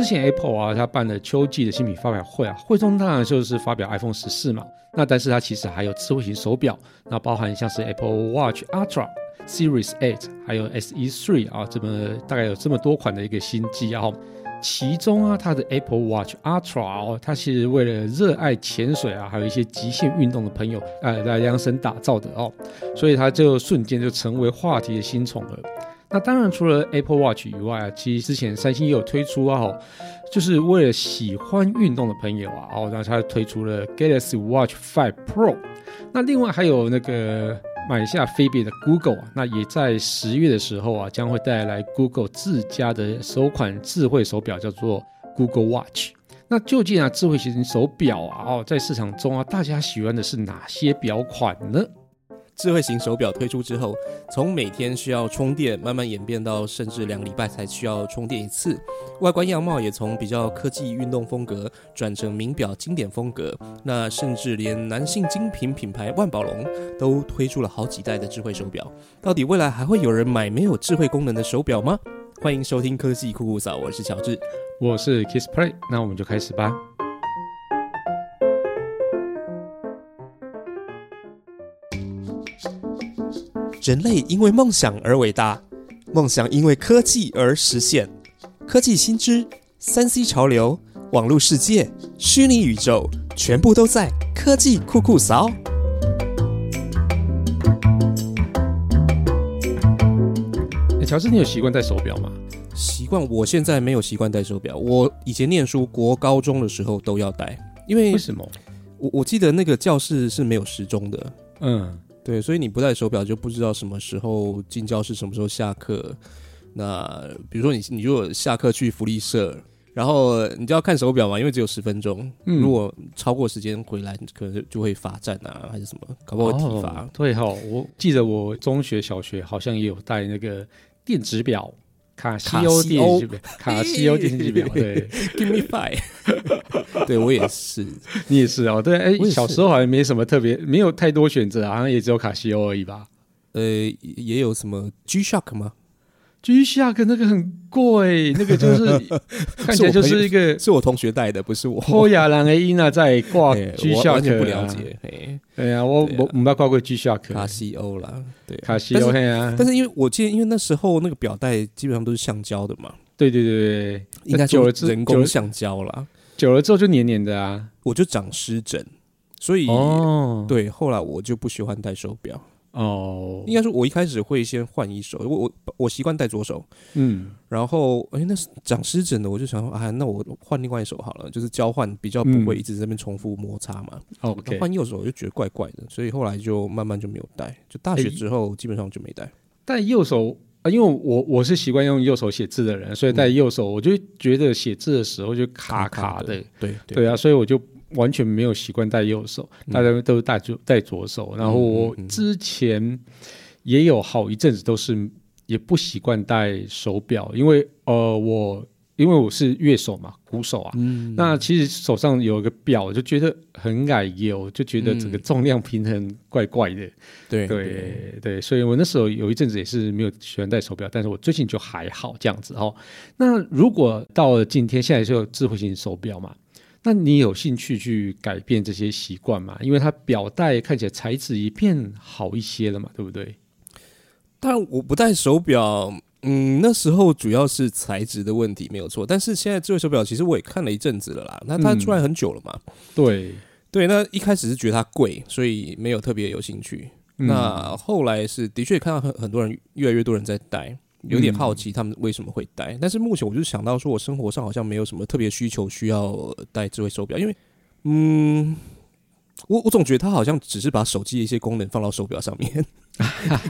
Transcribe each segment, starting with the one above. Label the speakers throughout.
Speaker 1: 之前 Apple 啊，它办了秋季的新品发表会啊，会中当然就是发表 iPhone 十四嘛。那但是它其实还有智慧型手表，那包含像是 Apple Watch Ultra、Series Eight，还有 SE Three 啊，这么大概有这么多款的一个新机啊。其中啊，它的 Apple Watch Ultra 哦，它其实为了热爱潜水啊，还有一些极限运动的朋友，呃，来量身打造的哦，所以它就瞬间就成为话题的新宠儿。那当然，除了 Apple Watch 以外啊，其实之前三星也有推出啊，就是为了喜欢运动的朋友啊，哦，那它推出了 Galaxy Watch Five Pro。那另外还有那个。买下飞别的 Google 啊，那也在十月的时候啊，将会带来 Google 自家的首款智慧手表，叫做 Google Watch。那究竟啊，智慧型手表啊，哦，在市场中啊，大家喜欢的是哪些表款呢？
Speaker 2: 智慧型手表推出之后，从每天需要充电，慢慢演变到甚至两礼拜才需要充电一次。外观样貌也从比较科技运动风格转成名表经典风格。那甚至连男性精品品牌万宝龙都推出了好几代的智慧手表。到底未来还会有人买没有智慧功能的手表吗？欢迎收听科技酷酷嫂，我是乔治，
Speaker 1: 我是 Kiss Play，那我们就开始吧。
Speaker 2: 人类因为梦想而伟大，梦想因为科技而实现。科技新知、三 C 潮流、网络世界、虚拟宇宙，全部都在科技酷酷扫。
Speaker 1: 乔治，你有习惯戴手表吗？
Speaker 2: 习惯，我现在没有习惯戴手表。我以前念书，国高中的时候都要戴，因为
Speaker 1: 为什么？
Speaker 2: 我我记得那个教室是没有时钟的。嗯。对，所以你不戴手表就不知道什么时候进教室，什么时候下课。那比如说你你如果下课去福利社，然后你就要看手表嘛，因为只有十分钟。如果超过时间回来，可能就会罚站啊，还是什么，搞不好体罚。
Speaker 1: 对哈，我记得我中学、小学好像也有带那个电子表。卡西欧电视表，卡西欧电视表，对
Speaker 2: ，Give me five，对我也是，
Speaker 1: 你也是哦，对，哎，小时候好像没什么特别，没有太多选择，好像也只有卡西欧而已吧？
Speaker 2: 呃，也有什么 G Shock 吗
Speaker 1: ？G Shock 那个很贵，那个就是看起来就是一个
Speaker 2: 是我同学带的，不是我。
Speaker 1: 欧亚兰 A 伊娜在挂 G Shock，
Speaker 2: 不了解。
Speaker 1: 对呀，我我我们要挂过 G Shock，
Speaker 2: 卡西欧啦，对，
Speaker 1: 卡西欧啊。
Speaker 2: 但是因为我记得，因为那时候那个表带基本上都是橡胶的嘛。
Speaker 1: 对对对对，
Speaker 2: 应该久了人工橡胶啦，
Speaker 1: 久了之后就黏黏的啊，
Speaker 2: 我就长湿疹，所以对，后来我就不喜欢戴手表。哦，应该说，我一开始会先换一手，我我我习惯戴左手，嗯，然后哎，那是长湿疹的，我就想说啊，那我换另外一手好了，就是交换，比较不会一直在那边重复摩擦嘛。
Speaker 1: OK，
Speaker 2: 换右手我就觉得怪怪的，所以后来就慢慢就没有戴，就大学之后基本上就没戴。
Speaker 1: 戴右手啊，因为我我是习惯用右手写字的人，所以戴右手我就觉得写字的时候就卡卡的，
Speaker 2: 对
Speaker 1: 对啊，所以我就。完全没有习惯戴右手，大家都是戴左戴左手。然后我之前也有好一阵子都是也不习惯戴手表，因为呃我因为我是乐手嘛，鼓手啊。那其实手上有一个表，就觉得很矮油，就觉得整个重量平衡怪怪的。
Speaker 2: 对
Speaker 1: 对对，所以我那时候有一阵子也是没有喜欢戴手表，但是我最近就还好这样子哦。那如果到了今天，现在就有智慧型手表嘛？那你有兴趣去改变这些习惯吗？因为它表带看起来材质也变好一些了嘛，对不对？
Speaker 2: 但我不戴手表，嗯，那时候主要是材质的问题没有错。但是现在智慧手表其实我也看了一阵子了啦，那它出来很久了嘛。
Speaker 1: 对
Speaker 2: 对，那一开始是觉得它贵，所以没有特别有兴趣。那后来是的确看到很很多人越来越多人在戴。有点好奇他们为什么会戴，但是目前我就想到说，我生活上好像没有什么特别需求需要戴智慧手表，因为，嗯。我我总觉得他好像只是把手机的一些功能放到手表上面，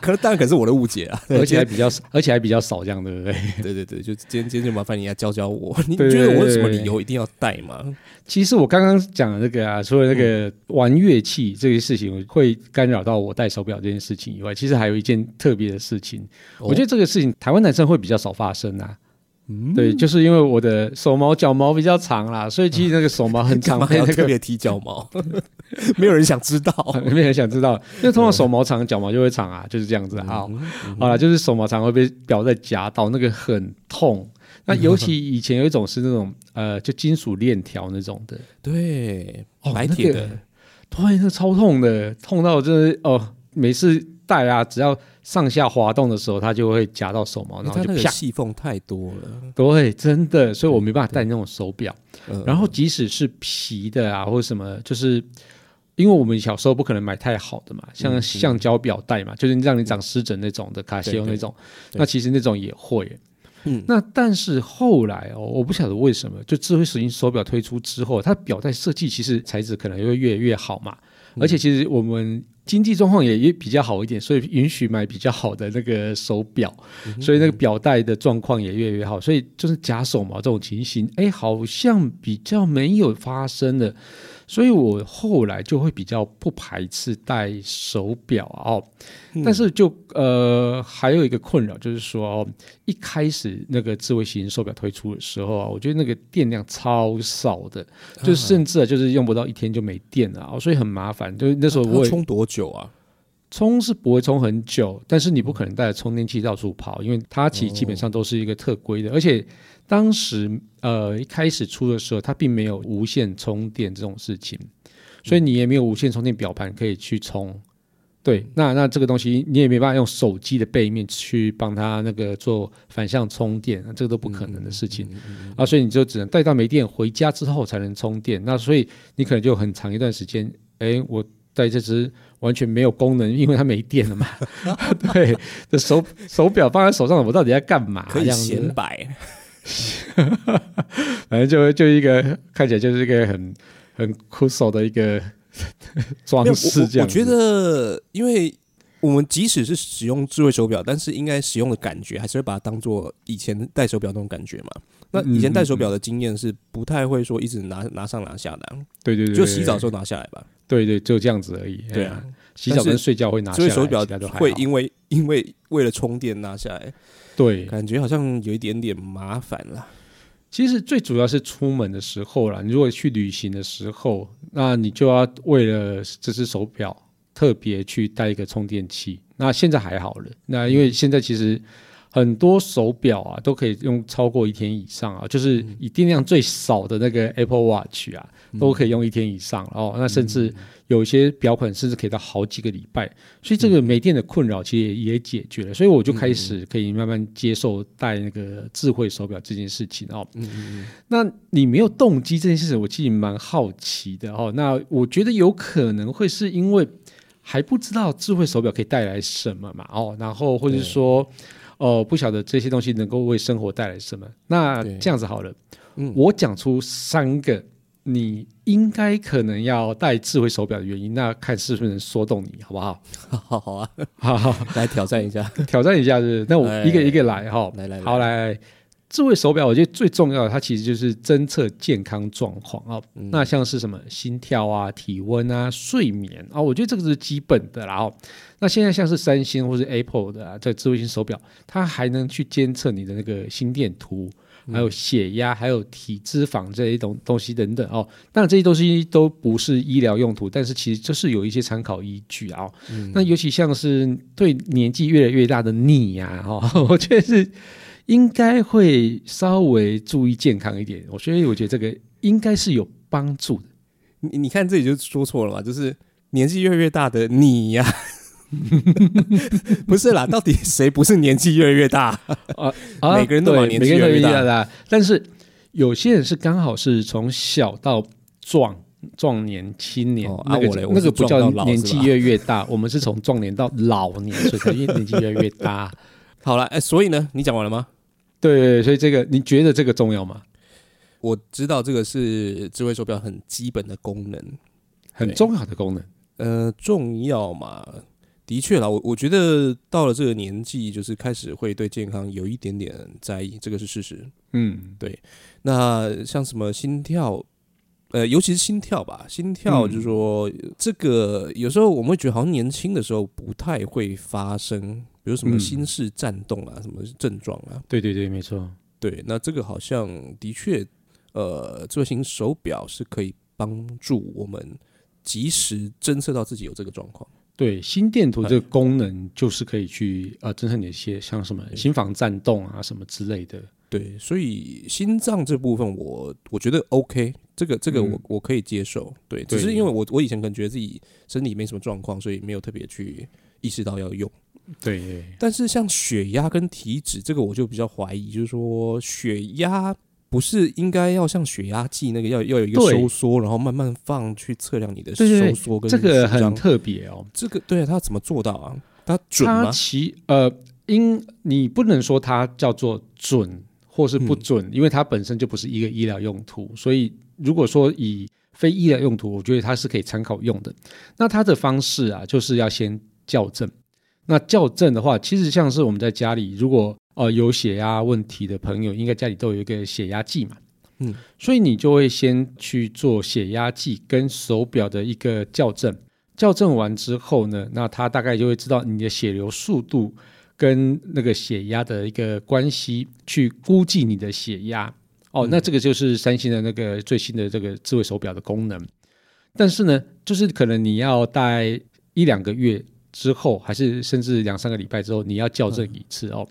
Speaker 2: 可能当然可是我的误解啊，
Speaker 1: 而且还比较少，而且还比较少这样，对不对？
Speaker 2: 对对对，就今天今天就麻烦你来教教我，你觉得我有什么理由一定要戴吗？
Speaker 1: 其实我刚刚讲的那个啊，除了那个玩乐器这些事情会干扰到我戴手表这件事情以外，其实还有一件特别的事情，我觉得这个事情台湾男生会比较少发生啊。对，就是因为我的手毛脚毛比较长啦，所以其实那个手毛很长，
Speaker 2: 要特别剃脚毛，没有人想知道，
Speaker 1: 没有人想知道，因为通常手毛长，脚毛就会长啊，就是这样子。好，好了，就是手毛长会被表在夹到，那个很痛。那尤其以前有一种是那种呃，就金属链条那种的，
Speaker 2: 对，
Speaker 1: 哦
Speaker 2: 白铁的，
Speaker 1: 那个对，那超痛的，痛到真的哦，每次戴啊，只要上下滑动的时候，它就会夹到手毛，然后就啪，
Speaker 2: 细缝太多了。
Speaker 1: 对，真的，所以我没办法戴那种手表。
Speaker 2: 嗯
Speaker 1: 然后即使是皮的啊，或者什么，就是因为我们小时候不可能买太好的嘛，像
Speaker 2: 嗯
Speaker 1: 橡胶表带嘛，就是让你长湿疹那种的卡西欧那种，那其实那种也会。
Speaker 2: 嗯。
Speaker 1: 那但是后来哦，我不晓得为什么，就智慧水晶手表推出之后，它表带设计其实材质可能会越来越好嘛，
Speaker 2: 嗯
Speaker 1: 而且其实我们经济状况也也比较好一点，所以允许买比较好的那个手表，
Speaker 2: 嗯
Speaker 1: 所以那个表带的状况也越来越好，所以就是假手毛这种情形，哎，好像比较没有发生的，所以我后来就会比较不排斥戴手表啊哦，
Speaker 2: 嗯
Speaker 1: 但是就呃还有一个困扰就是说哦，一开始那个智慧型手表推出的时候啊，我觉得那个电量超少的，就甚至啊就是用不到一天就没电了啊，所以很麻烦。就是那时候我
Speaker 2: 充多久啊？
Speaker 1: 充是不会充很久，但是你不可能带着充电器到处跑，因为它其实基本上都是一个特规的，而且当时呃一开始出的时候，它并没有无线充电这种事情，所以你也没有无线充电表盘可以去充。对，那那这个东西你也没办法用手机的背面去帮它那个做反向充电，这个都不可能的事情、啊，所以你就只能带到没电回家之后才能充电。那所以你可能就很长一段时间，哎，我带这只完全没有功能，因为它没电了嘛。对，这手手表放在手上，我到底在干嘛？
Speaker 2: 可以显摆。
Speaker 1: 反正就就一个看起来就是一个很很酷手的一个 装饰这样。
Speaker 2: 我我觉得，因为我们即使是使用智慧手表，但是应该使用的感觉还是会把它当做以前戴手表那种感觉嘛。那以前戴手表的经验是不太会说一直拿拿上拿下的啊，
Speaker 1: 对对对，
Speaker 2: 就洗澡的时候拿下来吧。
Speaker 1: 对对，就这样子而已。
Speaker 2: 对啊
Speaker 1: 洗澡跟睡觉会拿下来，
Speaker 2: 所以手表会因为因为为了充电拿下来，
Speaker 1: 对，
Speaker 2: 感觉好像有一点点麻烦啦。
Speaker 1: 其实最主要是出门的时候啦，你如果去旅行的时候，那你就要为了这只手表特别去带一个充电器。那现在还好了，那因为现在其实很多手表啊都可以用超过一天以上啊，就是以电量最少的那个 Apple Watch 啊，都可以用一天以上哦。那甚至有一些表款甚至可以到好几个礼拜，所以这个没电的困扰其实也也解决了，所以我就开始可以慢慢接受戴那个智慧手表这件事情哦。嗯嗯那你没有动机这件事情，我其实蛮好奇的哦。那我觉得有可能会是因为还不知道智慧手表可以带来什么嘛哦，然后或者是说哦不晓得这些东西能够为生活带来什么。那这样子好了，
Speaker 2: 嗯
Speaker 1: 我讲出三个你应该可能要戴智慧手表的原因，那看是不是能说动你，好不好？
Speaker 2: 好 好啊，
Speaker 1: 好好
Speaker 2: 来挑战一下。
Speaker 1: 挑战一下是不是那我
Speaker 2: 哎
Speaker 1: 一个一个来哈。
Speaker 2: 来来来
Speaker 1: 好来。智慧手表，我觉得最重要的，它其实就是侦测健康状况啊。
Speaker 2: 嗯
Speaker 1: 那像是什么心跳啊、体温啊、睡眠啊，我觉得这个是基本的啦。哦，那现在像是三星或是 Apple 的啊，这智慧型手表，它还能去监测你的那个心电图，还有血压，还有体脂肪这一种东西等等哦。当然这些东西都不是医疗用途，但是其实就是有一些参考依据啊、哦。那尤其像是对年纪越来越大的你呀、哈、哦，我觉得是应该会稍微注意健康一点。我所以我觉得这个应该是有帮助的。
Speaker 2: 你你看这里就说错了嘛，就是年纪越来越大的你呀、不是啦，到底谁不是年纪越来越大？
Speaker 1: 啊，
Speaker 2: 每个人都把年纪越来越大
Speaker 1: 大，但是有些人是刚好是从小到壮。壮年、青年，那个那个不叫年纪越来越大，我们是从壮年到老年，所以年纪越来越大。
Speaker 2: 好了，哎、所以呢，你讲完了吗？
Speaker 1: 对所以这个你觉得这个重要吗？
Speaker 2: 我知道这个是智慧手表很基本的功能，
Speaker 1: 很重要的功能。
Speaker 2: 呃，重要嘛？的确啦，我我觉得到了这个年纪，就是开始会对健康有一点点在意，这个是事实。
Speaker 1: 嗯，对
Speaker 2: 那像什么心跳，呃，尤其是心跳吧，心跳
Speaker 1: 嗯
Speaker 2: 就是说、这个有时候我们会觉得好像年轻的时候不太会发生，比如什么
Speaker 1: 嗯
Speaker 2: 心室颤动啊，什么症状啊，
Speaker 1: 对对对，没错。
Speaker 2: 对，那这个好像的确，呃，智慧型手表是可以帮助我们及时侦测到自己有这个状况。
Speaker 1: 对，心电图这个功能就是可以去呃侦测你一些像什么心房颤动啊什么之类的。
Speaker 2: 对，所以心脏这部分我我觉得 OK，这个这个我、
Speaker 1: 嗯
Speaker 2: 我可以接受。对，只是因为我我以前可能觉得自己身体没什么状况，所以没有特别去意识到要用。
Speaker 1: 对，
Speaker 2: 但是像血压跟体脂这个，我就比较怀疑，就是说血压不是应该要像血压计那个要要有一个收缩，然后慢慢放去测量你的收缩跟
Speaker 1: 这个很特别哦。
Speaker 2: 这个对啊，他怎么做到啊？它准
Speaker 1: 它
Speaker 2: 吗？
Speaker 1: 其呃，因你不能说它叫做准或是不准，因为它本身就不是一个医疗用途，所以如果说以非医疗用途，我觉得它是可以参考用的。那它的方式啊，就是要先校正。那校正的话，其实像是我们在家里，如果呃有血压问题的朋友，应该家里都有一个血压计嘛。
Speaker 2: 嗯，
Speaker 1: 所以你就会先去做血压计跟手表的一个校正。校正完之后呢，那他大概就会知道你的血流速度跟那个血压的一个关系，去估计你的血压。哦，那这个就是三星的那个最新的这个智慧手表的功能。但是呢，就是可能你要戴一两个月之后，还是甚至两三个礼拜之后，你要校正一次哦。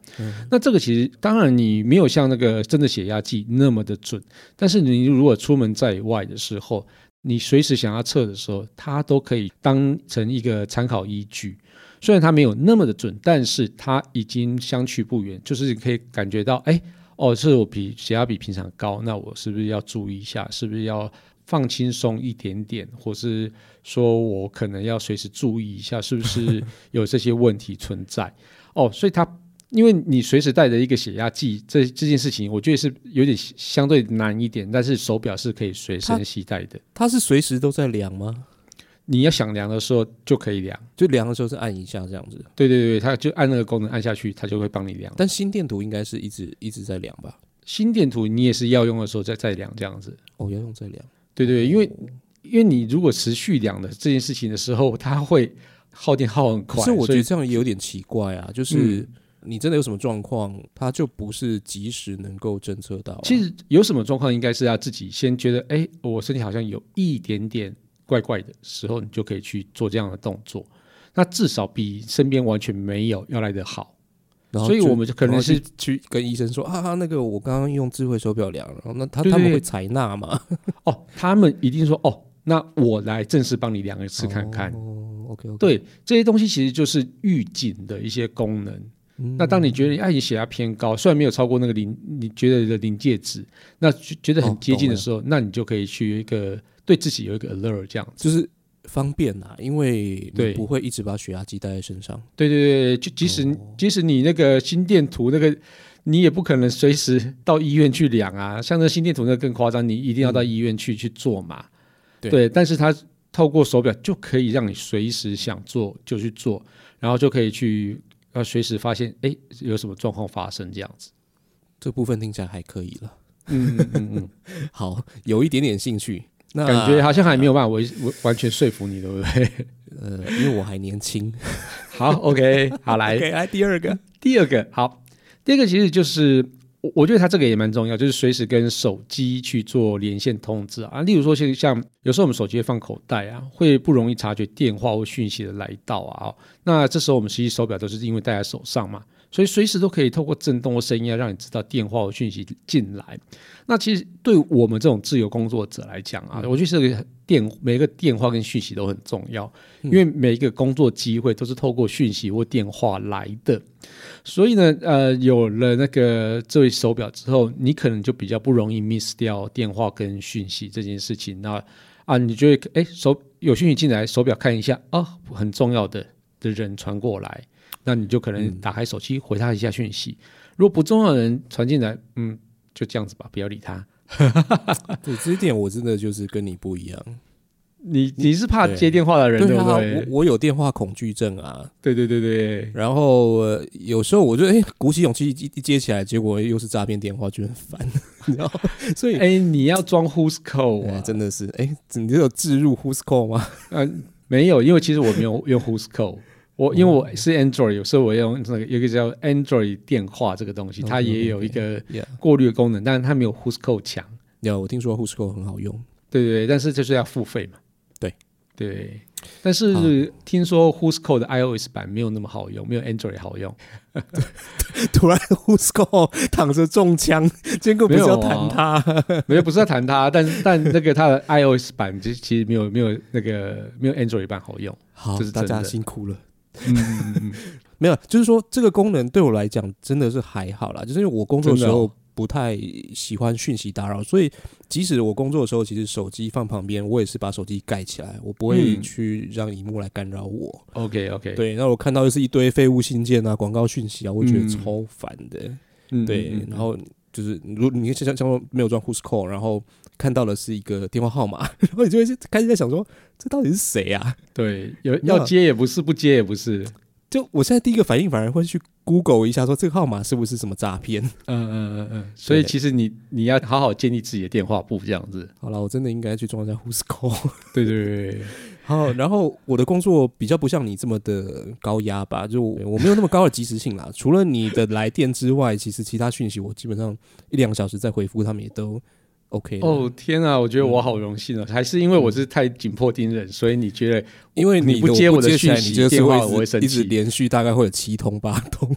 Speaker 1: 那这个其实当然你没有像那个真的血压计那么的准，但是你如果出门在外的时候，你随时想要测的时候，它都可以当成一个参考依据。虽然它没有那么的准，但是它已经相去不远，就是可以感觉到，哎，哦，是我比血压比平常高，那我是不是要注意一下？是不是要放轻松一点点，或是说我可能要随时注意一下，是不是 有这些问题存在？哦，所以它因为你随时带着一个血压计，这这件事情，我觉得是有点相对难一点，但是手表是可以随身携带的。
Speaker 2: 它是随时都在量吗？
Speaker 1: 你要想量的时候就可以量，
Speaker 2: 就量的时候是按一下这样子，
Speaker 1: 对对对，它就按那个功能按下去，它就会帮你量。
Speaker 2: 但心电图应该是一直一直在量吧？
Speaker 1: 心电图你也是要用的时候再再量这样子，
Speaker 2: 哦，要用再量。
Speaker 1: 对对，因为因为你如果持续量的这件事情的时候，它会耗电耗很快。
Speaker 2: 可是我觉得这样也有点奇怪啊，就是
Speaker 1: 嗯
Speaker 2: 你真的有什么状况，它就不是及时能够侦测到啊、
Speaker 1: 其实有什么状况，应该是要自己先觉得，哎，我身体好像有一点点怪怪的时候，你就可以去做这样的动作。那至少比身边完全没有要来的好。
Speaker 2: 然后
Speaker 1: 所以我们就可能是
Speaker 2: 去去跟医生说啊，那个我刚刚用智慧手表量，然后那他他们会采纳吗？
Speaker 1: 哦，他们一定说，哦，那我来正式帮你量一次看看。
Speaker 2: 哦，OK OK，
Speaker 1: 对，这些东西其实就是预警的一些功能。
Speaker 2: 嗯
Speaker 1: 那当你觉得哎，你血压偏高，虽然没有超过那个临你觉得的临界值，那觉觉得
Speaker 2: 哦
Speaker 1: 很接近的时候，那你就可以去有一个对自己有一个 alert 这样子。
Speaker 2: 就是方便呐，因为你
Speaker 1: 对
Speaker 2: 不会一直把血压计带在身上。
Speaker 1: 对对对，就即使、
Speaker 2: 哦
Speaker 1: 即使你那个心电图那个，你也不可能随时到医院去量啊。像那心电图那更夸张，你一定要到医院去、去做嘛。
Speaker 2: 嗯对
Speaker 1: 但是它透过手表就可以让你随时想做就去做，然后就可以去要随时发现哎有什么状况发生这样子。
Speaker 2: 这部分听起来还可以了，
Speaker 1: 嗯嗯嗯嗯，
Speaker 2: 好，有一点点兴趣。那
Speaker 1: 感觉好像还没有办法完完全说服你，对不对？
Speaker 2: 呃，因为我还年轻。
Speaker 1: 好，OK，好来
Speaker 2: OK，来第二个，
Speaker 1: 第二个好，第二个其实就是我我觉得它这个也蛮重要，就是随时跟手机去做连线通知啊。例如说，像像有时候我们手机会放口袋啊，会不容易察觉电话或讯息的来到啊。那这时候我们实际手表都是因为戴在手上嘛，所以随时都可以透过震动或声音啊，让你知道电话或讯息进来。那其实对我们这种自由工作者来讲啊，我觉得这个电每个电话跟讯息都很重要，因为每一个工作机会都是透过讯息或电话来的。所以呢，呃，有了那个这位手表之后，你可能就比较不容易 miss 掉电话跟讯息这件事情。那啊，你就会哎手有讯息进来，手表看一下啊，很重要的的人传过来，那你就可能打开手机回他一下讯息。如果不重要的人传进来，嗯，就这样子吧，不要理他。
Speaker 2: 对这一点我真的就是跟你不一样。
Speaker 1: 你你是怕接电话的人，对
Speaker 2: 啊，我
Speaker 1: 不对？
Speaker 2: 我有电话恐惧症啊。
Speaker 1: 对对对对，
Speaker 2: 然后、呃、有时候我就哎、鼓起勇气一一接起来，结果又是诈骗电话，就很烦，你知道？所以
Speaker 1: 哎，你要装 Who's Call？
Speaker 2: 真的是哎、你这有置入 Who's Call 吗？
Speaker 1: 嗯，没有，因为其实我没有用 Who's Call，我因为我是 Android，有时候我用那个有一个叫 Android 电话这个东西，它也有一个过滤的功能，但是它没有 Who's Call 强。
Speaker 2: 有我听说 Who's Call 很好用。
Speaker 1: 对对对，但是就是要付费嘛。
Speaker 2: 对
Speaker 1: 对，但是听说 Who's Code 的 iOS 版没有那么好用，没有 Android 好用。
Speaker 2: 突然 Who's Code 躺着中枪，结果不是要弹他，
Speaker 1: 没有不是要弹他，但但那个他的 iOS 版其实其实没有没有那个没有 Android 版好用。
Speaker 2: 好，
Speaker 1: 这是
Speaker 2: 大家辛苦了。没有，就是说这个功能对我来讲真的是还好啦，就是因为我工作的时候不太喜欢讯息打扰，所以即使我工作的时候，其实手机放旁边，我也是把手机盖起来，我不会
Speaker 1: 嗯。
Speaker 2: 去让荧幕来干扰我。
Speaker 1: OK OK，，
Speaker 2: 对，那我看到又是一堆废物信件啊、广告讯息啊，我觉得
Speaker 1: 嗯。
Speaker 2: 超烦的。
Speaker 1: 嗯
Speaker 2: 对，然后就是如你像像没有装 Who's Call，然后看到的是一个电话号码，然后你就会开始在想说，这到底是谁啊？
Speaker 1: 对，有要接也不是，不接也不是。
Speaker 2: 就我现在第一个反应反而会去 Google 一下，说这个号码是不是什么诈骗？
Speaker 1: 嗯嗯嗯嗯，所以其实你你要好好建立自己的电话簿，这样子。
Speaker 2: 好了，我真的应该去装一下 Who's Call。
Speaker 1: 对对对对，
Speaker 2: 好，然后我的工作比较不像你这么的高压吧，就我没有那么高的及时性啦。除了你的来电之外，其实其他讯息我基本上一两个小时再回复，他们也都 OK。
Speaker 1: 哦天啊，我觉得我好荣幸哦，还是因为我是太紧迫盯人，所以你觉得
Speaker 2: 因为
Speaker 1: 你不接我的讯息电话我会生
Speaker 2: 一直连续大概会有七通八通，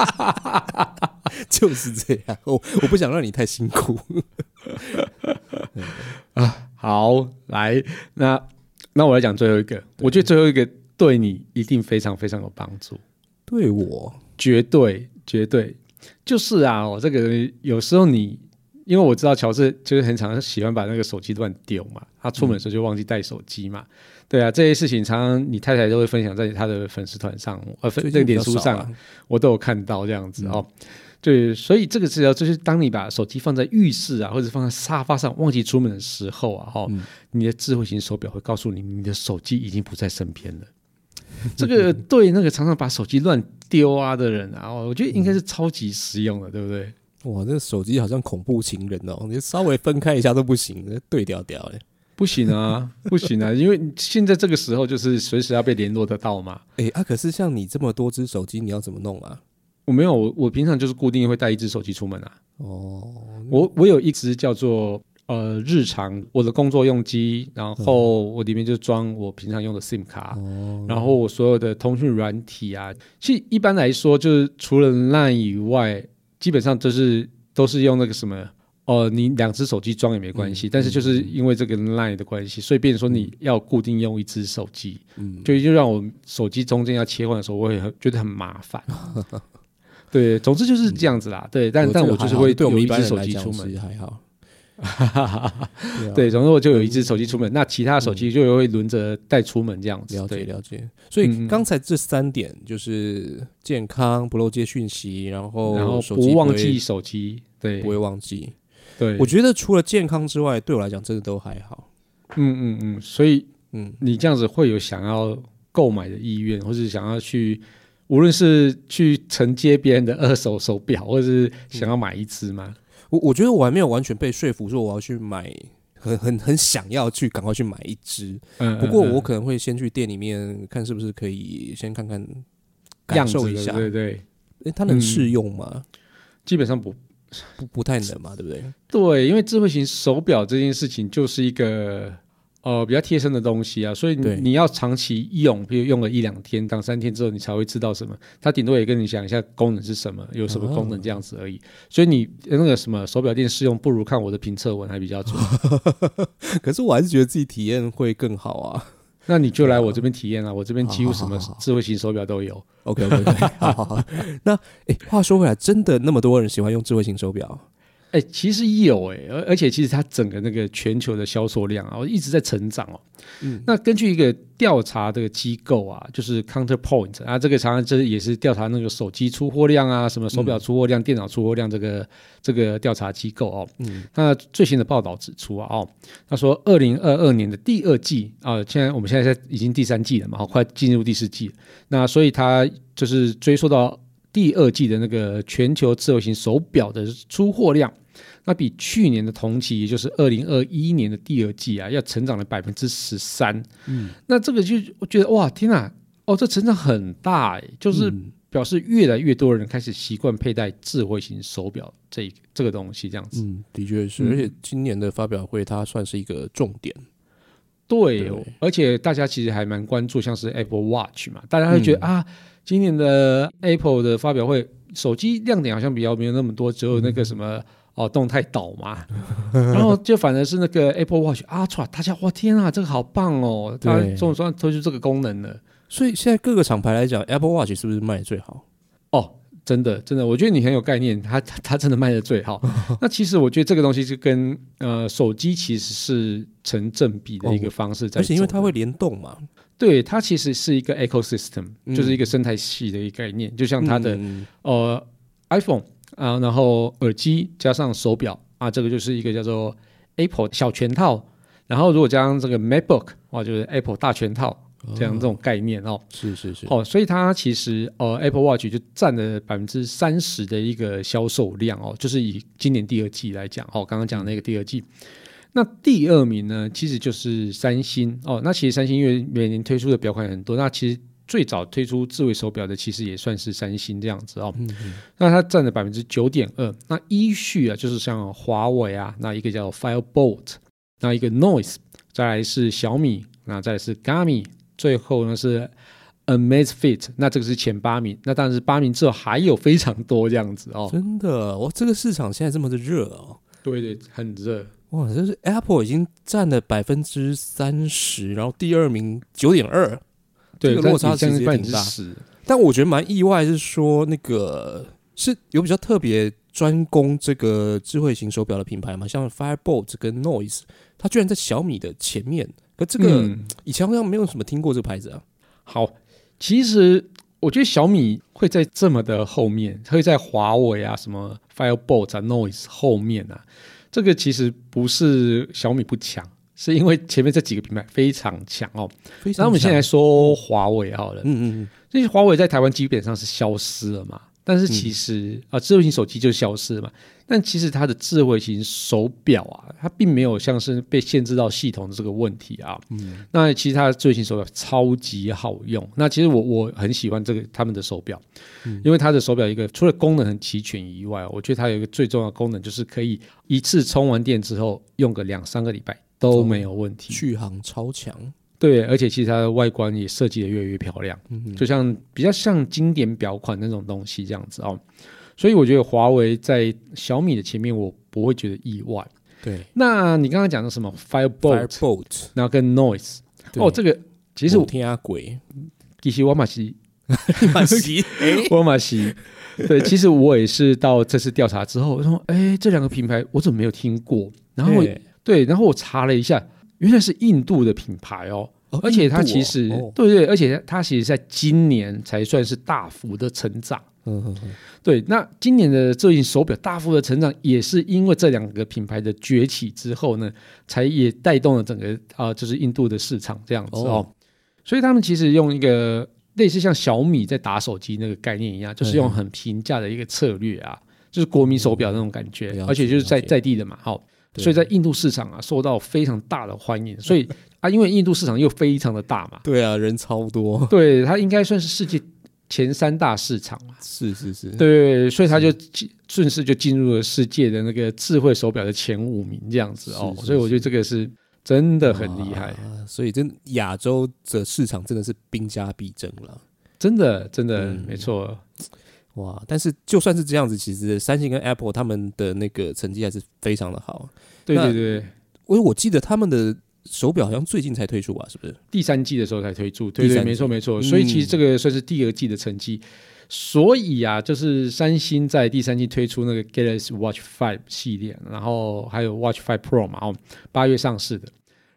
Speaker 2: 就是这样。我我不想让你太辛苦 啊。
Speaker 1: 好来，那那我来讲最后一个，我觉得最后一个对你一定非常非常有帮助，
Speaker 2: 对我，
Speaker 1: 绝对绝对就是啊，我这个人有时候你。因为我知道乔治就是很常喜欢把那个手机乱丢嘛，他出门的时候就忘记带手机嘛，对啊，这些事情常常你太太都会分享在他的粉丝团上，呃，粉这个脸书上
Speaker 2: 啊
Speaker 1: 我都有看到这样子哦。对，所以这个时候就是当你把手机放在浴室啊，或者放在沙发上忘记出门的时候啊，哈、
Speaker 2: 嗯
Speaker 1: 你的智慧型手表会告诉你，你的手机已经不在身边了。这个对那个常常把手机乱丢啊的人啊，哦我觉得应该是超级实用的，对不对？
Speaker 2: 哇，这手机好像恐怖情人哦，你稍微分开一下都不行，那对调调嘞。
Speaker 1: 不行啊，不行啊，因为现在这个时候就是随时要被联络得到嘛。
Speaker 2: 哎、啊，可是像你这么多只手机，你要怎么弄啊？
Speaker 1: 我没有，我我平常就是固定会带一只手机出门啊。
Speaker 2: 哦，
Speaker 1: 我我有一只叫做呃日常我的工作用机，然后我里面就装我平常用的 SIM 卡，
Speaker 2: 哦，
Speaker 1: 然后我所有的通讯软体啊，其实一般来说就是除了 LINE 以外，基本上都是都是用那个什么。哦，你两只手机装也没关系，但是就是因为这个 Line 的关系，所以变成说你要固定用一只手机，
Speaker 2: 嗯，
Speaker 1: 就就让我手机中间要切换的时候，我会很觉得很麻烦。对，总之就是这样子啦。对，但但我就是会
Speaker 2: 对我们一般
Speaker 1: 手机出门
Speaker 2: 还好。对 啊
Speaker 1: 对，总之我就有一只手机出门，那其他手机就会轮着带出门这样子。
Speaker 2: 了解，了解。所以
Speaker 1: 嗯
Speaker 2: 刚才这三点就是健康、不漏接讯息，然后
Speaker 1: 然后不忘记手机。对
Speaker 2: 不，会忘记。
Speaker 1: 对，
Speaker 2: 我觉得除了健康之外，对我来讲真的都还好。
Speaker 1: 嗯嗯嗯，所以
Speaker 2: 嗯，
Speaker 1: 你这样子会有想要购买的意愿，或是想要去，无论是去承接别人的二手手表，或者是想要买一只吗？
Speaker 2: 我我觉得我还没有完全被说服，说我要去买，很很很想要去赶快去买一只。
Speaker 1: 嗯，
Speaker 2: 不过
Speaker 1: 嗯
Speaker 2: 我可能会先去店里面看是不是可以先看看，
Speaker 1: 样
Speaker 2: 感受一下。
Speaker 1: 对对，
Speaker 2: 诶它能
Speaker 1: 嗯
Speaker 2: 试用吗？
Speaker 1: 基本上不
Speaker 2: 不不太能嘛，对不对？
Speaker 1: 对，因为智慧型手表这件事情就是一个呃比较贴身的东西啊，所以你你要长期用，比如用了一两天、当三天之后，你才会知道什么。它顶多也跟你讲一下功能是什么，有什么功能这样子而已。所以你那个什么手表店试用，不如看我的评测文还比较准。
Speaker 2: 可是我还是觉得自己体验会更好啊。
Speaker 1: 那你就来我这边体验啊，我这边几乎什么智慧型手表都有。
Speaker 2: OK OK OK，好好好。那诶，话说回来，真的那么多人喜欢用智慧型手表？
Speaker 1: 哎、其实有哎、而而且其实它整个那个全球的销售量啊，一直在成长哦。
Speaker 2: 嗯，
Speaker 1: 那根据一个调查的机构啊，就是 Counterpoint 啊，这个常常这也是调查那个手机出货量啊，什么手表出货量、电脑出货量这个这个调查机构哦。
Speaker 2: 嗯，
Speaker 1: 那最新的报道指出啊，哦，他说二零二二年的第二季啊，现在我们现在在已经第三季了嘛，好，快进入第四季。那所以它就是追溯到第二季的那个全球智慧型手表的出货量。那比去年的同期，也就是二零二一年的第二季啊，要成长了百分之十三。
Speaker 2: 嗯，
Speaker 1: 那这个就我觉得哇，天哪，哦，这成长很大哎，就是
Speaker 2: 嗯
Speaker 1: 表示越来越多人开始习惯佩戴智慧型手表这这个东西，这样子。
Speaker 2: 嗯，的确是，
Speaker 1: 嗯
Speaker 2: 而且今年的发表会它算是一个重点。
Speaker 1: 对
Speaker 2: 对，
Speaker 1: 而且大家其实还蛮关注，像是 Apple Watch 嘛，大家会觉得、啊，今年的 Apple 的发表会，手机亮点好像比较没有那么多，只有那个什么。哦，动态岛嘛，然后就反而是那个 Apple Watch Ultra，大家哇天啊，这个好棒哦！它
Speaker 2: 对
Speaker 1: 终于算推出这个功能了。
Speaker 2: 所以现在各个厂牌来讲，Apple Watch 是不是卖的最好？
Speaker 1: 哦，真的真的，我觉得你很有概念，它它它真的卖的最好。那其实我觉得这个东西是跟呃手机其实是成正比的一个方式在
Speaker 2: 而且因为它会联动嘛，
Speaker 1: 对它其实是一个 ecosystem，、
Speaker 2: 嗯
Speaker 1: 就是一个生态系的一个概念，就像它的、
Speaker 2: 嗯
Speaker 1: 呃 iPhone 啊，然后耳机加上手表啊，这个就是一个叫做 Apple 小全套。然后如果加上这个 MacBook，哇，就是 Apple 大全套这样这种概念哦。
Speaker 2: 是是是，
Speaker 1: 哦，所以它其实呃 Apple Watch 就占了百分之三十的一个销售量哦，就是以今年第二季来讲哦，刚刚讲那个第二季。那第二名呢，其实就是三星哦。那其实三星因为每年推出的表款很多，那其实最早推出智慧手表的其实也算是三星这样子哦。那它占了百分之九点二。那依序啊，就是像华为啊，那一个叫 Firebolt，那一个 Noise，再来是小米，那再来是 Garmin，最后呢是 Amazfit，那这个是前八名。那当然是八名之后还有非常多这样子哦。
Speaker 2: 真的，哇，这个市场现在这么的热哦，
Speaker 1: 对对，很热。
Speaker 2: 哇，这是 Apple 已经占了百分之三十，然后第二名九点二，
Speaker 1: 对，
Speaker 2: 这个落差
Speaker 1: 将
Speaker 2: 其实也挺大。但我觉得蛮意外，是说那个是有比较特别专攻这个智慧型手表的品牌嘛，像 Firebolt 跟 Noise，它居然在小米的前面。可这个、
Speaker 1: 嗯
Speaker 2: 以前好像没有什么听过这个牌子啊。
Speaker 1: 好，其实我觉得小米会在这么的后面，会在华为啊、什么 Firebolt 啊、Noise 后面啊，这个其实不是小米不强，是因为前面这几个品牌非常强哦。那我们现在说华为好了，
Speaker 2: 嗯嗯嗯，
Speaker 1: 因为华为在台湾基本上是消失了嘛，但是其实啊、智慧型手机就消失了嘛，但其实它的智慧型手表啊，它并没有像是被限制到系统的这个问题啊。嗯，那其实它的智慧型手表超级好用。那其实我我很喜欢这个他们的手表，因为它的手表一个除了功能很齐全以外，我觉得它有一个最重要的功能就是可以一次充完电之后用个两三个礼拜都没有问题。
Speaker 2: 续航超强。
Speaker 1: 对，而且其实它的外观也设计的越来越漂亮，
Speaker 2: 嗯
Speaker 1: 就像比较像经典表款那种东西这样子哦。所以我觉得华为在小米的前面，我不会觉得意外。
Speaker 2: 对
Speaker 1: 那你刚刚讲的什么
Speaker 2: Firebolt，，Firebolt，
Speaker 1: 然后跟 Noise，哦，这个其实我
Speaker 2: 听下鬼，
Speaker 1: 其实我马西
Speaker 2: 马西，
Speaker 1: 我马西，对，其实我也是到这次调查之后，我说，哎，这两个品牌我怎么没有听过？然后
Speaker 2: 对，
Speaker 1: 然后我查了一下，原来是印度的品牌哦。
Speaker 2: 哦
Speaker 1: 而且它其实、
Speaker 2: 哦
Speaker 1: 对对，而且它其实在今年才算是大幅的成长。
Speaker 2: 嗯嗯嗯
Speaker 1: 对，那今年的这一手表大幅的成长，也是因为这两个品牌的崛起之后呢，才也带动了整个啊、就是印度的市场这样子哦。
Speaker 2: 哦
Speaker 1: 所以他们其实用一个类似像小米在打手机那个概念一样，就是用很平价的一个策略啊，就是国民手表那种感觉，而且就是在在地的嘛，好。
Speaker 2: 对
Speaker 1: 所以在印度市场啊，受到非常大的欢迎。所以啊，因为印度市场又非常的大嘛，
Speaker 2: 对啊，人超多，
Speaker 1: 对它应该算是世界前三大市场嘛。
Speaker 2: 是是是，
Speaker 1: 对，所以它就进顺势就进入了世界的那个智慧手表的前五名这样子哦，
Speaker 2: 是是
Speaker 1: 所以我觉得这个是真的很厉害，
Speaker 2: 啊所以真亚洲的市场真的是兵家必争了。
Speaker 1: 真的真的、
Speaker 2: 嗯。
Speaker 1: 没错，
Speaker 2: 哇！但是就算是这样子，其实三星跟 Apple 他们的那个成绩还是非常的好。
Speaker 1: 对对对，
Speaker 2: 因为我记得他们的手表好像最近才推出吧，是不是？
Speaker 1: 第三季的时候才推出，对对，没错没错，
Speaker 2: 嗯
Speaker 1: 所以其实这个算是第二季的成绩。所以啊，就是三星在第三季推出那个 Galaxy Watch Five 系列，然后还有 Watch Five Pro 嘛，哦，八月上市的。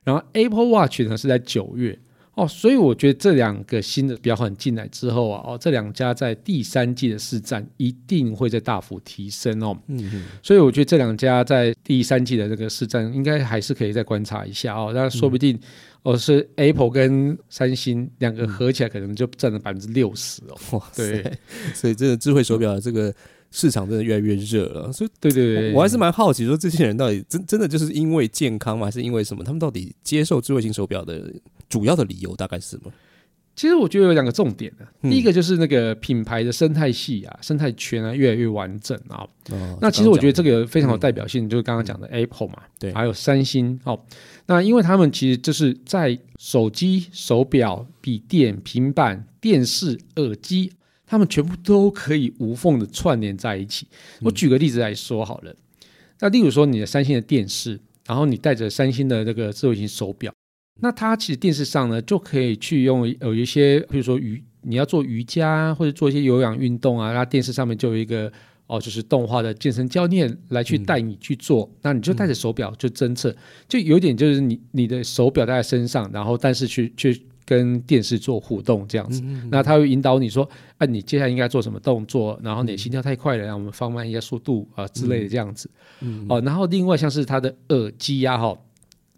Speaker 1: 然后 Apple Watch 呢是在九月哦，所以我觉得这两个新的表款进来之后啊，哦，这两家在第三季的市占一定会在大幅提升哦。
Speaker 2: 嗯嗯，
Speaker 1: 所以我觉得这两家在第三季的这个市占应该还是可以再观察一下哦。那说不定哦是 Apple 跟三星两个合起来可能就占了百分之六十哦。
Speaker 2: 哇
Speaker 1: 对！
Speaker 2: 所以这个智慧手表的这个市场真的越来越热了。所以
Speaker 1: 对对对，
Speaker 2: 我还是蛮好奇，说这些人到底真真的就是因为健康吗？还是因为什么？他们到底接受智慧型手表的主要的理由大概是什么？
Speaker 1: 其实我觉得有两个重点的，
Speaker 2: 嗯
Speaker 1: 第一个就是那个品牌的生态系啊、生态圈啊越来越完整啊。
Speaker 2: 哦
Speaker 1: 那其实我觉得这
Speaker 2: 个
Speaker 1: 个非常有代表性，就是刚刚讲的 Apple 嘛，
Speaker 2: 对
Speaker 1: 还有三星哦。那因为他们其实就是在手机、手表、笔电、平板、电视、耳机，他们全部都可以无缝的串联在一起。我举个例子来说好了，那例如说你的三星的电视，然后你带着三星的那个智慧型手表，那它其实电视上呢就可以去用有一些，比如说瑜你要做瑜伽啊或者做一些有氧运动啊，那电视上面就有一个哦，就是动画的健身教练来去带你去做，那你就带着手表就侦测，就有点就是你你的手表戴在身上，然后但是去去跟电视做互动这样子，那他会引导你说，啊，你接下来应该做什么动作，然后你心跳太快了，让我们放慢一下速度啊、之类的这样子，哦，然后另外像是它的耳机呀、哈，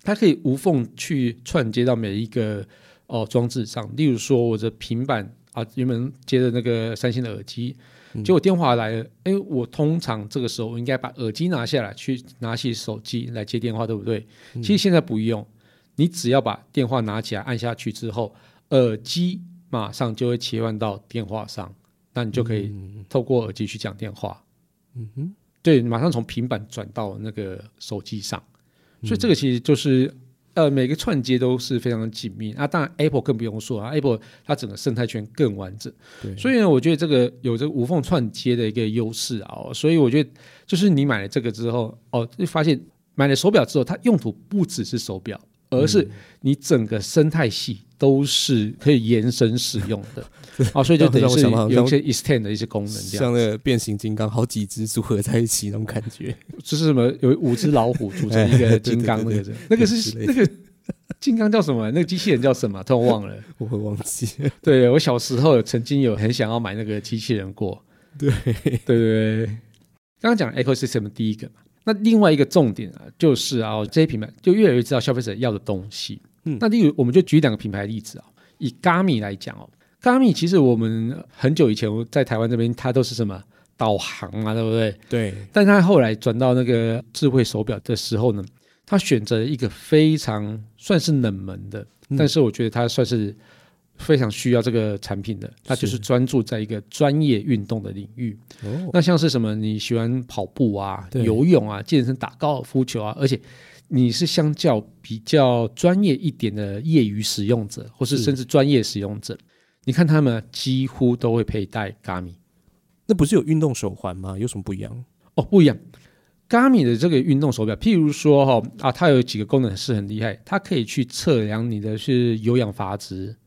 Speaker 1: 它可以无缝去串接到每一个哦装置上，例如说我的平板啊，原本接的那个三星的耳机，结果电话来了，哎，我通常这个时候我应该把耳机拿下来，去拿起手机来接电话，对不对？其实现在不用，你只要把电话拿起来按下去之后，耳机马上就会切换到电话上，那你就可以透过耳机去讲电话。
Speaker 2: 嗯哼，
Speaker 1: 对，马上从平板转到那个手机上，所以这个其实就是呃每个串接都是非常的紧密。啊。当然 Apple 更不用说啊，Apple 它整个生态圈更完整，
Speaker 2: 对，
Speaker 1: 所以呢，我觉得这个有这个无缝串接的一个优势啊、哦，所以我觉得就是你买了这个之后哦，就发现买了手表之后，它用途不只是手表，而是你整个生态系都是可以延伸使用的 哦、所以就等于是有一些 extend 的一些功能这样。
Speaker 2: 像那个变形金刚好几只组合在一起那种感觉。
Speaker 1: 就是什么有五只老虎组成一个金刚那个 那个是那个金刚叫什么？那个机器人叫什么？突然忘了。
Speaker 2: 我会忘记。
Speaker 1: 对我小时候有曾经有很想要买那个机器人过。
Speaker 2: 对
Speaker 1: 对对对，刚刚讲 ecosystem 第一个嘛，那另外一个重点啊，就是啊这些品牌就越来越知道消费者要的东西。
Speaker 2: 嗯
Speaker 1: 那例如我们就举两个品牌的例子啊，以 Garmin 来讲哦，Garmin 其实我们很久以前在台湾这边它都是什么导航啊，对不对？
Speaker 2: 对，
Speaker 1: 但它后来转到那个智慧手表的时候呢，它选择了一个非常算是冷门的，
Speaker 2: 嗯
Speaker 1: 但是我觉得它算是非常需要这个产品的，它就是
Speaker 2: 是
Speaker 1: 专注在一个专业运动的领域。
Speaker 2: 哦，
Speaker 1: 那像是什么，你喜欢跑步啊、游泳啊、健身、打高尔夫球啊，而且你是相较比较专业一点的业余使用者，或是
Speaker 2: 是
Speaker 1: 甚至专业使用者，你看他们几乎都会佩戴 Garmin。
Speaker 2: 那不是有运动手环吗？有什么不一样？
Speaker 1: 哦，不一样。Garmin 的这个运动手表，譬如说哈啊，它有几个功能是很厉害，它可以去测量你的是有氧阀值、
Speaker 2: 嗯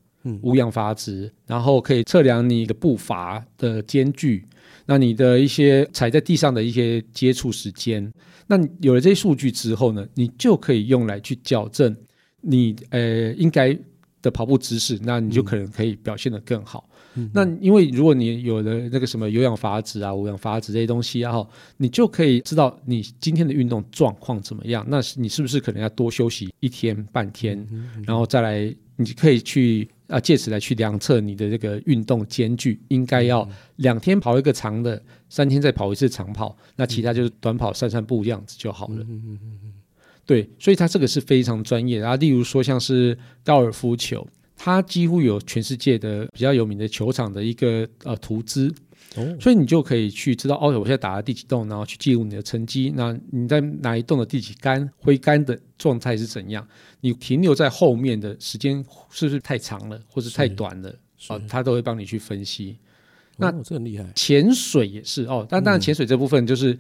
Speaker 1: 无氧阀值，然后可以测量你的步伐的间距，那你的一些踩在地上的一些接触时间。那有了这些数据之后呢，你就可以用来去矫正你呃应该的跑步姿势，那你就可能可以表现得更好。那因为如果你有了那个什么有氧阀值啊、无氧阀值这些东西啊，哈，你就可以知道你今天的运动状况怎么样。那是你是不是可能要多休息一天半天，然后再来，你可以去啊，借此来去量测你的这个运动间距，应该要两天跑一个长的，三天再跑一次长跑，那其他就是短跑、散散步这样子就好了。对，所以它这个是非常专业的啊。例如说像是高尔夫球，它几乎有全世界的比较有名的球场的一个呃图资，
Speaker 2: 哦，
Speaker 1: 所以你就可以去知道哦，我现在打了第几洞，然后去记录你的成绩。那你在哪一栋的第几杆挥杆的状态是怎样？你停留在后面的时间是不是太长了，或是太短了？
Speaker 2: 啊
Speaker 1: 哦，它都会帮你去分析。那
Speaker 2: 哦这很厉害。
Speaker 1: 潜水也是哦，但当然潜水这部分就是。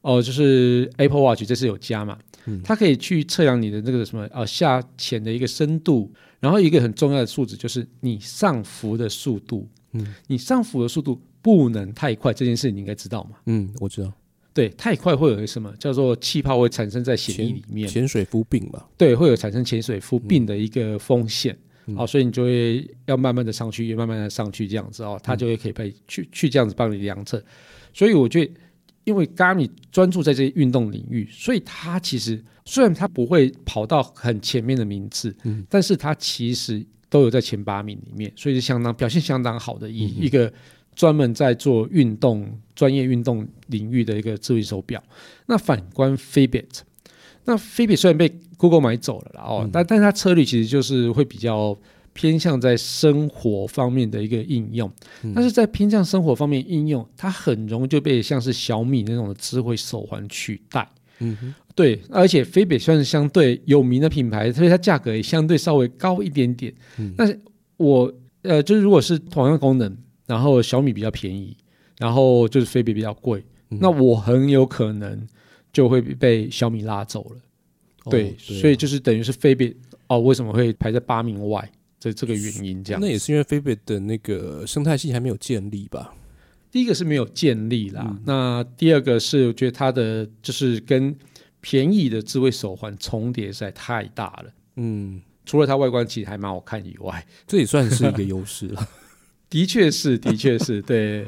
Speaker 1: 哦，就是 Apple Watch 这次有加嘛，
Speaker 2: 嗯
Speaker 1: 它可以去测量你的那个什么呃下潜的一个深度，然后一个很重要的数值就是你上浮的速度，
Speaker 2: 嗯，
Speaker 1: 你上浮的速度不能太快，这件事你应该知道嘛？
Speaker 2: 嗯，我知道。
Speaker 1: 对，太快会有一个什么叫做气泡会产生在血液里面，
Speaker 2: 潜水夫病嘛。
Speaker 1: 对，会有产生潜水夫病的一个风险。
Speaker 2: 嗯
Speaker 1: 好、所以你就会要慢慢的上去，也慢慢的上去这样子哦，它就会可以被去去这样子帮你量测。所以我觉得，因为 Garmin 专注在这些运动领域，所以它其实虽然它不会跑到很前面的名次，
Speaker 2: 嗯
Speaker 1: 但是它其实都有在前八名里面，所以是相当表现相当好的，一一个专门在做运动专业运动领域的一个智慧手表。那反观 Fitbit，那 Fitbit 虽然被 Google 买走了啦，哦，但但它策略其实就是会比较偏向在生活方面的一个应用，
Speaker 2: 嗯
Speaker 1: 但是在偏向生活方面应用，它很容易就被像是小米那种的智慧手环取代。
Speaker 2: 嗯哼，
Speaker 1: 对，而且飞贝算是相对有名的品牌，所以它价格也相对稍微高一点点。
Speaker 2: 嗯
Speaker 1: 但是我呃，就是如果是同样功能，然后小米比较便宜，然后就是飞比比较贵，
Speaker 2: 嗯
Speaker 1: 那我很有可能就会被小米拉走了。
Speaker 2: 哦
Speaker 1: 对，
Speaker 2: 啊
Speaker 1: 所以就是等于是飞比哦，为什么会排在八名外？这这个原因这样。
Speaker 2: 那也是因为 Fitbit 的那个生态系还没有建立吧？
Speaker 1: 第一个是没有建立啦，
Speaker 2: 嗯
Speaker 1: 那第二个是我觉得它的就是跟便宜的智慧手环重叠实在太大了。
Speaker 2: 嗯，
Speaker 1: 除了它外观其实还蛮好看以外，
Speaker 2: 这也算是一个优势了。
Speaker 1: 的确是，的确是对。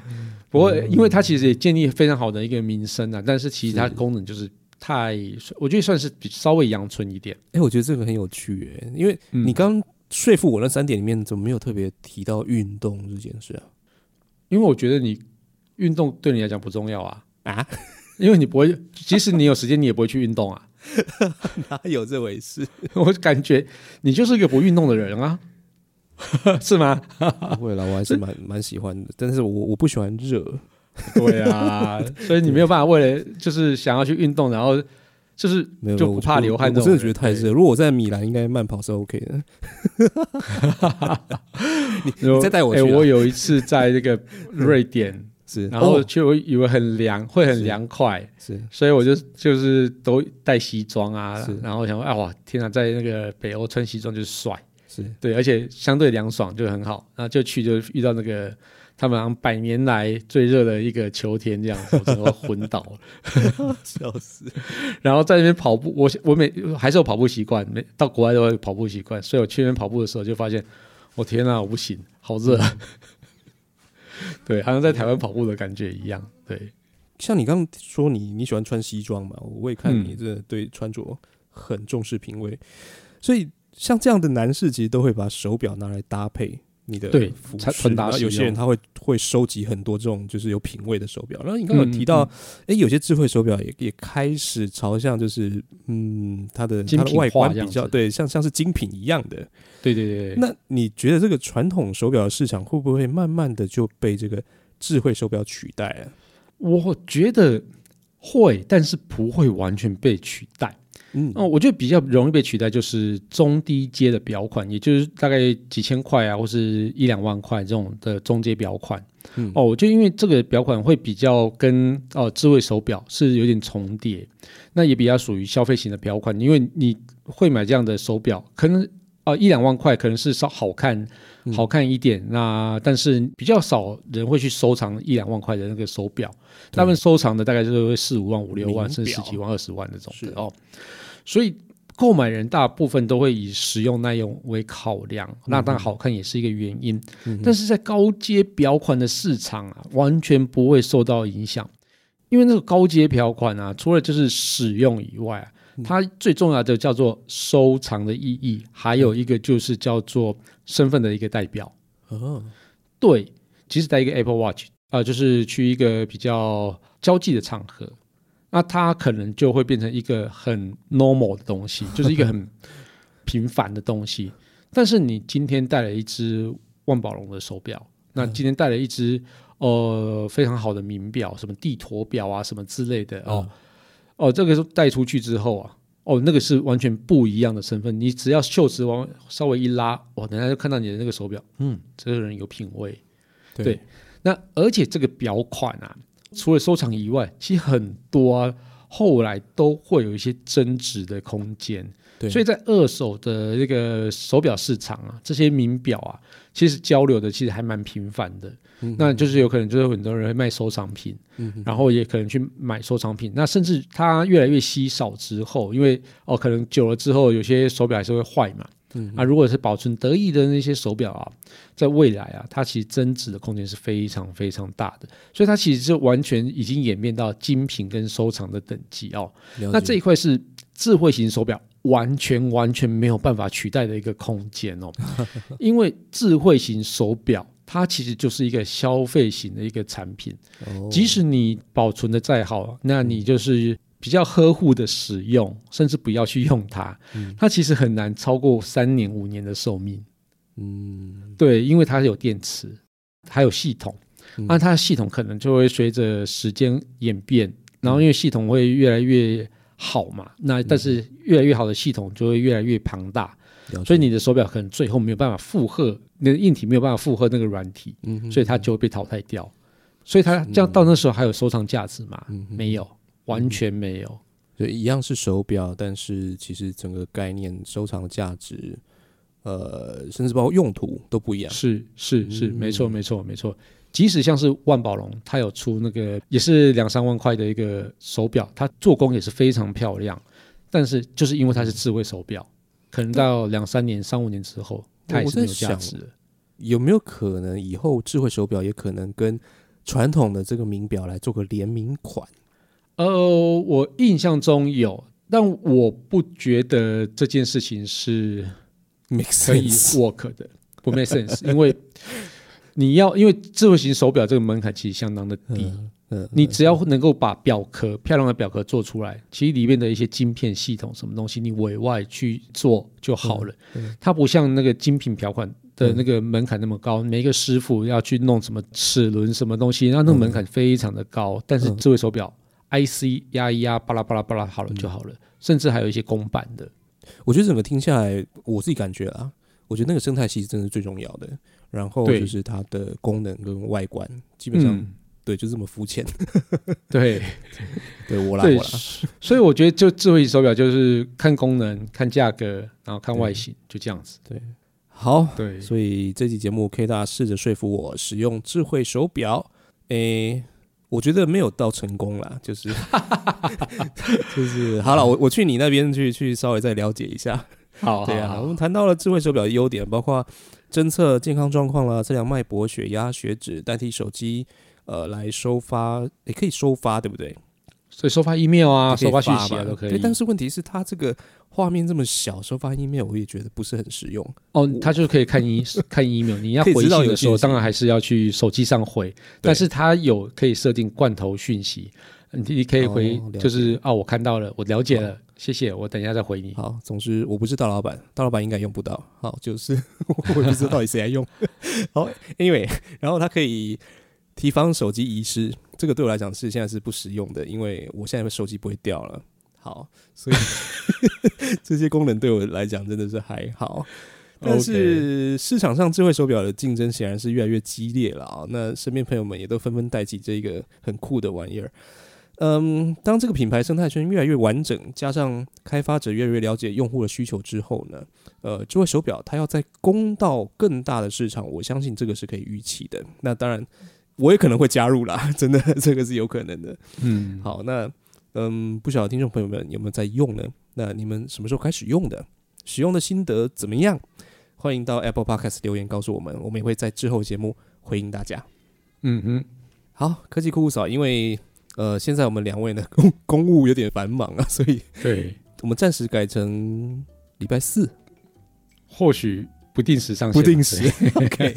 Speaker 1: 不过，因为它其实也建立非常好的一个名声啊，但是其实它功能就是太，我觉得算是比稍微阳春一点。
Speaker 2: 哎、我觉得这个很有趣哎，因为
Speaker 1: 嗯
Speaker 2: 你刚说服我那三点里面，怎么没有特别提到运动这件事啊？
Speaker 1: 因为我觉得你运动对你来讲不重要啊，
Speaker 2: 啊，
Speaker 1: 因为你不会，即使你有时间，你也不会去运动啊。
Speaker 2: 哪有这回事？
Speaker 1: 我感觉你就是一个不运动的人啊，是吗？
Speaker 2: 不会啦，我还是蛮蛮喜欢的，但是我我不喜欢热。
Speaker 1: 对啊，所以你没有办法为了就是想要去运动，然后就是就不怕流汗
Speaker 2: 我我真的觉得太热。如果我在米兰，应该慢跑是 OK 的。你再带我去
Speaker 1: 哎
Speaker 2: 啊
Speaker 1: 我有一次在那个瑞典，
Speaker 2: 是，
Speaker 1: 然后
Speaker 2: 哦
Speaker 1: 就以为很凉，会很
Speaker 2: 是
Speaker 1: 凉快，
Speaker 2: 是
Speaker 1: 所以我就就是都带西装啊
Speaker 2: 是，
Speaker 1: 然后想说，哎哇，天啊，在那个北欧穿西装就是帅，
Speaker 2: 是，
Speaker 1: 对，而且相对凉爽就很好，然后就去就遇到那个。他们好像百年来最热的一个秋天，这样子，我整个昏倒了。
Speaker 2: 笑死。
Speaker 1: 然后在那边跑步，我我每还是有跑步习惯，每到国外都会有跑步习惯，所以我去那边跑步的时候就发现，我、天啊，我不行，好热，啊 对，好像在台湾跑步的感觉一样，对，
Speaker 2: 像你刚刚说你你喜欢穿西装嘛，我也看
Speaker 1: 嗯
Speaker 2: 你真的对穿着很重视品味，所以像这样的男士其实都会把手表拿来搭配你的
Speaker 1: 对
Speaker 2: 服饰，
Speaker 1: 穿穿搭
Speaker 2: 然后有些人他会会收集很多这种就是有品味的手表。然后你刚刚提到
Speaker 1: 嗯，
Speaker 2: 哎、有些智慧手表也也开始朝向就是嗯它的它的外观比较对，像像是精品一样的。
Speaker 1: 对对对对。
Speaker 2: 那你觉得这个传统手表的市场会不会慢慢的就被这个智慧手表取代啊？
Speaker 1: 我觉得会，但是不会完全被取代。
Speaker 2: 嗯
Speaker 1: 哦，我觉得比较容易被取代就是中低阶的表款，也就是大概几千块啊，或是一两万块这种的中阶表款。
Speaker 2: 嗯
Speaker 1: 哦，就因为这个表款会比较跟哦智慧手表是有点重叠，那也比较属于消费型的表款，因为你会买这样的手表，可能哦一两万块可能是稍好看
Speaker 2: 嗯
Speaker 1: 好看一点，那但是比较少人会去收藏一两万块的那个手表，他们收藏的大概就是会四五万、五六万，甚至十
Speaker 2: 表
Speaker 1: 几万、二十万那种
Speaker 2: 是
Speaker 1: 的哦。所以购买人大部分都会以实用耐用为考量，那当然好看也是一个原因。
Speaker 2: 嗯
Speaker 1: 但是在高阶表款的市场啊，完全不会受到影响，因为那个高阶表款啊，除了就是使用以外啊，它最重要的叫做收藏的意义，还有一个就是叫做身份的一个代表。
Speaker 2: 哦，
Speaker 1: 对，即使在一个 Apple Watch 啊、就是去一个比较交际的场合，那它可能就会变成一个很 normal 的东西，就是一个很 平凡的东西。但是你今天带了一只万宝龙的手表，那今天带了一只呃非常好的名表，什么地陀表啊，什么之类的哦，哦，这个是带出去之后啊，哦，那个是完全不一样的身份。你只要袖子往稍微一拉，哦，人家就看到你的那个手表，嗯，这个人有品味。
Speaker 2: 对
Speaker 1: 对那而且这个表款啊，除了收藏以外，其实很多啊，后来都会有一些增值的空间。
Speaker 2: 对，
Speaker 1: 所以在二手的这个手表市场啊，这些名表啊，其实交流的其实还蛮频繁的。
Speaker 2: 嗯
Speaker 1: 那就是有可能就是很多人会卖收藏品，
Speaker 2: 嗯
Speaker 1: 然后也可能去买收藏品。那甚至它越来越稀少之后，因为哦，可能久了之后，有些手表还是会坏嘛。
Speaker 2: 嗯
Speaker 1: 啊，如果是保存得意的那些手表啊，在未来啊，它其实增值的空间是非常非常大的，所以它其实是完全已经演变到精品跟收藏的等级哦。那这一块是智慧型手表完全完全没有办法取代的一个空间哦，因为智慧型手表它其实就是一个消费型的一个产品，
Speaker 2: 哦。
Speaker 1: 即使你保存的再好，那你就是比较呵护的使用，甚至不要去用它，
Speaker 2: 嗯。
Speaker 1: 它其实很难超过三年五年的寿命。
Speaker 2: 嗯，
Speaker 1: 对，因为它有电池，还有系统，
Speaker 2: 嗯。
Speaker 1: 那它的系统可能就会随着时间演变，然后因为系统会越来越好嘛，那但是越来越好的系统就会越来越庞大，所以你的手表可能最后没有办法负荷，那个硬体没有办法负荷那个软体，
Speaker 2: 嗯
Speaker 1: 所以它就会被淘汰掉。所以它这样到那时候还有收藏价值吗？
Speaker 2: 嗯
Speaker 1: 没有，完全没有。
Speaker 2: 所以一样是手表，但是其实整个概念、收藏价值，呃，甚至包括用途都不一样。
Speaker 1: 是是是，
Speaker 2: 嗯
Speaker 1: 没错没错没错。即使像是万宝龙，它有出那个也是两三万块的一个手表，它做工也是非常漂亮，但是就是因为它是智慧手表，可能到两三年、三五年之后，它也是没有价值了。
Speaker 2: 有没有可能以后智慧手表也可能跟传统的这个名表来做个联名款？
Speaker 1: 呃，我印象中有，但我不觉得这件事情是
Speaker 2: make
Speaker 1: 可以 work 的，不 make sense，因为你要因为智慧型手表这个门槛其实相当的低。
Speaker 2: 嗯嗯，
Speaker 1: 你只要能够把表壳漂亮的表壳做出来，其实里面的一些晶片系统什么东西，你委外去做就好了。
Speaker 2: 嗯
Speaker 1: 它不像那个精品表款的那个门槛那么高，每一个师傅要去弄什么齿轮什么东西，那那个门槛非常的高。但是
Speaker 2: 嗯
Speaker 1: 智慧手表 IC 压一压，巴拉巴拉巴拉好了就好了，甚至还有一些公版的。
Speaker 2: 我觉得整个听下来，我自己感觉啊，我觉得那个生态系真的是最重要的。然后就是它的功能跟外观，基本上、
Speaker 1: 嗯，
Speaker 2: 对，就这么肤浅。
Speaker 1: 对。
Speaker 2: 对我啦，
Speaker 1: 对
Speaker 2: 我啦，，
Speaker 1: 所以我觉得就智慧手表就是看功能、看价格，然后看外形，就这样子。对。
Speaker 2: 好，
Speaker 1: 对，
Speaker 2: 所以这期节目 K 大试着说服我使用智慧手表，诶、我觉得没有到成功啦，就是 就是好了，我我去你那边去去稍微再了解一下。
Speaker 1: 好，
Speaker 2: 对啊，我们谈到了智慧手表的优点，包括侦测健康状况啦，测量脉搏、血压、血脂，代替手机呃来收发，也可以收发，对不对？
Speaker 1: 所以收发 email 啊，收发讯息啊都可以
Speaker 2: 对，。但是问题是它这个画面这么小，收发 email 我也觉得不是很实用。
Speaker 1: 哦，它就是可以看 e 看 email，你要回信的时候，当然还是要去手机上回，但是它有可以设定罐头讯息，你你可以回
Speaker 2: 哦
Speaker 1: 就是啊，我看到了，我了解了，谢谢，我等一下再回你。
Speaker 2: 好，总之我不是大老板，大老板应该用不到。好，就是 我不知道到底谁来用。好，anyway，然后它可以提防手机遗失，这个对我来讲是现在是不实用的，因为我现在手机不会掉了。好，所以 这些功能对我来讲真的是还好。但是市场上智慧手表的竞争显然是越来越激烈了啊！那身边朋友们也都纷纷带起这个很酷的玩意儿。嗯，当这个品牌生态圈越来越完整，加上开发者越来越了解用户的需求之后呢，呃，智慧手表它要再攻到更大的市场，我相信这个是可以预期的。那当然，我也可能会加入啦，真的，这个是有可能的。
Speaker 1: 嗯，
Speaker 2: 好，那嗯，不晓得听众朋友们有没有在用呢？那你们什么时候开始用的？使用的心得怎么样？欢迎到 Apple Podcast 留言告诉我们，我们也会在之后节目回应大家。
Speaker 1: 嗯哼，
Speaker 2: 好，科技酷酷嫂，因为呃，现在我们两位呢 公公务有点繁忙啊，所以
Speaker 1: 对，
Speaker 2: 我们暂时改成礼拜四，
Speaker 1: 或许不定时上线，
Speaker 2: 不定时。OK，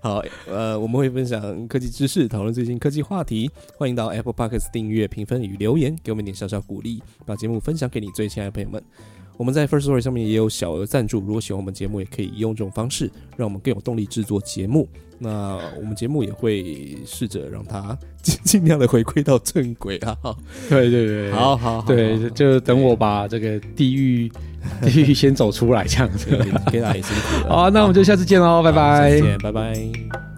Speaker 2: 好，呃，我们会分享科技知识，讨论最新科技话题。欢迎到 Apple Podcast 订阅、评分与留言，给我们一点小小鼓励，把节目分享给你最亲爱的朋友们。我们在 First Story 上面也有小额赞助，如果喜欢我们节目，也可以用这种方式，让我们更有动力制作节目。那我们节目也会试着让它尽尽量的回归到正轨啊。好，
Speaker 1: 对对对，
Speaker 2: 好好好，
Speaker 1: 对，就等我把这个地狱 地狱先走出来，这样子。
Speaker 2: 给大家也辛苦了。
Speaker 1: 好，那我们就下次见喽，拜拜
Speaker 2: 次。见，拜拜。